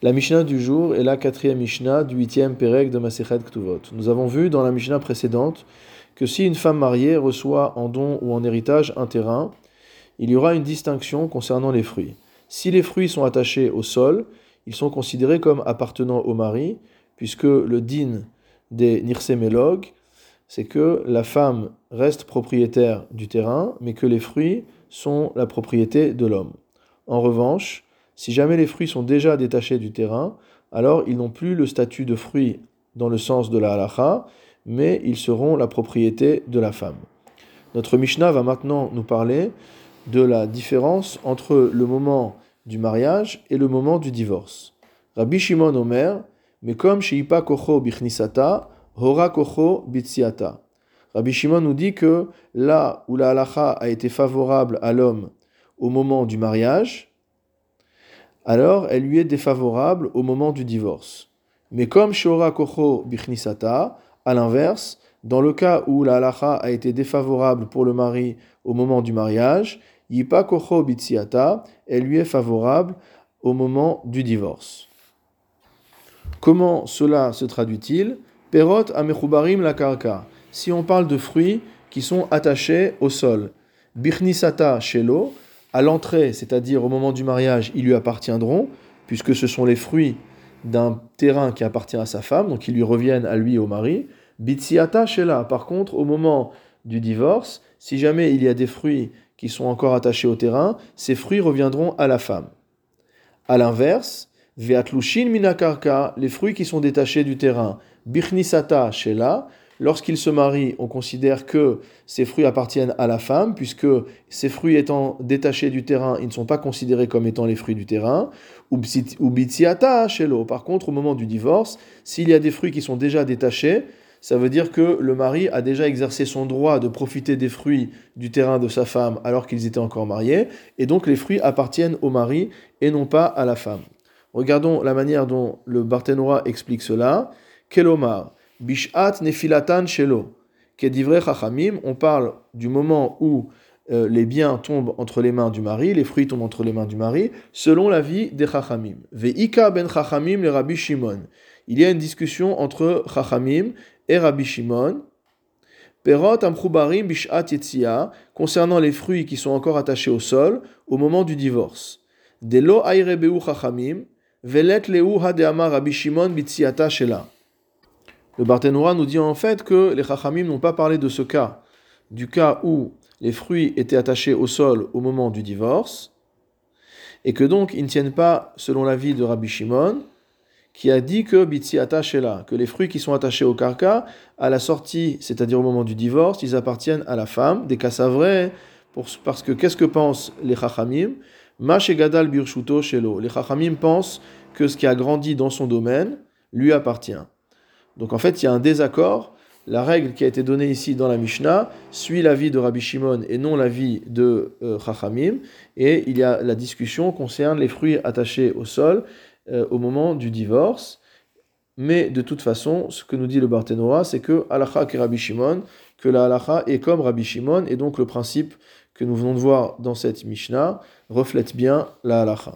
La Mishnah du jour est la quatrième Mishnah du huitième Perek de Masechet Ktuvot. Nous avons vu dans la Mishnah précédente que si une femme mariée reçoit en don ou en héritage un terrain, il y aura une distinction concernant les fruits. Si les fruits sont attachés au sol, ils sont considérés comme appartenant au mari, puisque le din des Nirsemélog, c'est que la femme reste propriétaire du terrain, mais que les fruits sont la propriété de l'homme. En revanche, si jamais les fruits sont déjà détachés du terrain, alors ils n'ont plus le statut de fruits dans le sens de la halacha, mais ils seront la propriété de la femme. Notre Mishnah va maintenant nous parler de la différence entre le moment du mariage et le moment du divorce. Rabbi Shimon Omer, mais comme Sheipa Kocho Bichnisata, Hora Kocho Bitsiata. Rabbi Shimon nous dit que là où la halacha a été favorable à l'homme au moment du mariage, alors elle lui est défavorable au moment du divorce. Mais comme Shora Kocho Bichnisata, à l'inverse, dans le cas où la halacha a été défavorable pour le mari au moment du mariage, Yipa Kocho Bitsiata, elle lui est favorable au moment du divorce. Comment cela se traduit-il? Perot amechubarim la karka. Si on parle de fruits qui sont attachés au sol, Bichnisata shelo, à l'entrée, c'est-à-dire au moment du mariage, ils lui appartiendront, puisque ce sont les fruits d'un terrain qui appartient à sa femme, donc ils lui reviennent à lui et au mari. Bitsiata Shela, par contre, au moment du divorce, si jamais il y a des fruits qui sont encore attachés au terrain, ces fruits reviendront à la femme. A l'inverse, Veatlushin Minakarka, les fruits qui sont détachés du terrain, Bichnisata Shela, Lorsqu'ils se marient, on considère que ces fruits appartiennent à la femme, puisque ces fruits étant détachés du terrain, ils ne sont pas considérés comme étant les fruits du terrain. Ou shelo. Par contre, au moment du divorce, s'il y a des fruits qui sont déjà détachés, ça veut dire que le mari a déjà exercé son droit de profiter des fruits du terrain de sa femme alors qu'ils étaient encore mariés, et donc les fruits appartiennent au mari et non pas à la femme. Regardons la manière dont le Barthénois explique cela. Kelomar. Bishat nefilatan shelo. Kedivre chachamim, on parle du moment où euh, les biens tombent entre les mains du mari, les fruits tombent entre les mains du mari, selon la vie des chachamim. Ve'ika ben chachamim le Rabbi Shimon. Il y a une discussion entre chachamim et Rabbi Shimon. Perot amchubarim bishat yetzia, concernant les fruits qui sont encore attachés au sol au moment du divorce. Delo ayrebeu chachamim, velet leu hadeama Rabbi Shimon bitziata shela. Le Barthénois nous dit en fait que les Chachamim n'ont pas parlé de ce cas, du cas où les fruits étaient attachés au sol au moment du divorce, et que donc ils ne tiennent pas selon l'avis de Rabbi Shimon, qui a dit que Bitsi là, que les fruits qui sont attachés au karka, à la sortie, c'est-à-dire au moment du divorce, ils appartiennent à la femme, des cas vrai, parce que qu'est-ce que pensent les Chachamim? Gadal birshuto shelo. Les Chachamim pensent que ce qui a grandi dans son domaine lui appartient. Donc en fait, il y a un désaccord. La règle qui a été donnée ici dans la Mishnah suit l'avis de Rabbi Shimon et non l'avis de euh, Chachamim. Et il y a la discussion concerne les fruits attachés au sol euh, au moment du divorce. Mais de toute façon, ce que nous dit le Barthénoa, c'est que halacha est Rabbi Shimon, que la halacha est comme Rabbi Shimon, et donc le principe que nous venons de voir dans cette Mishnah reflète bien la halacha.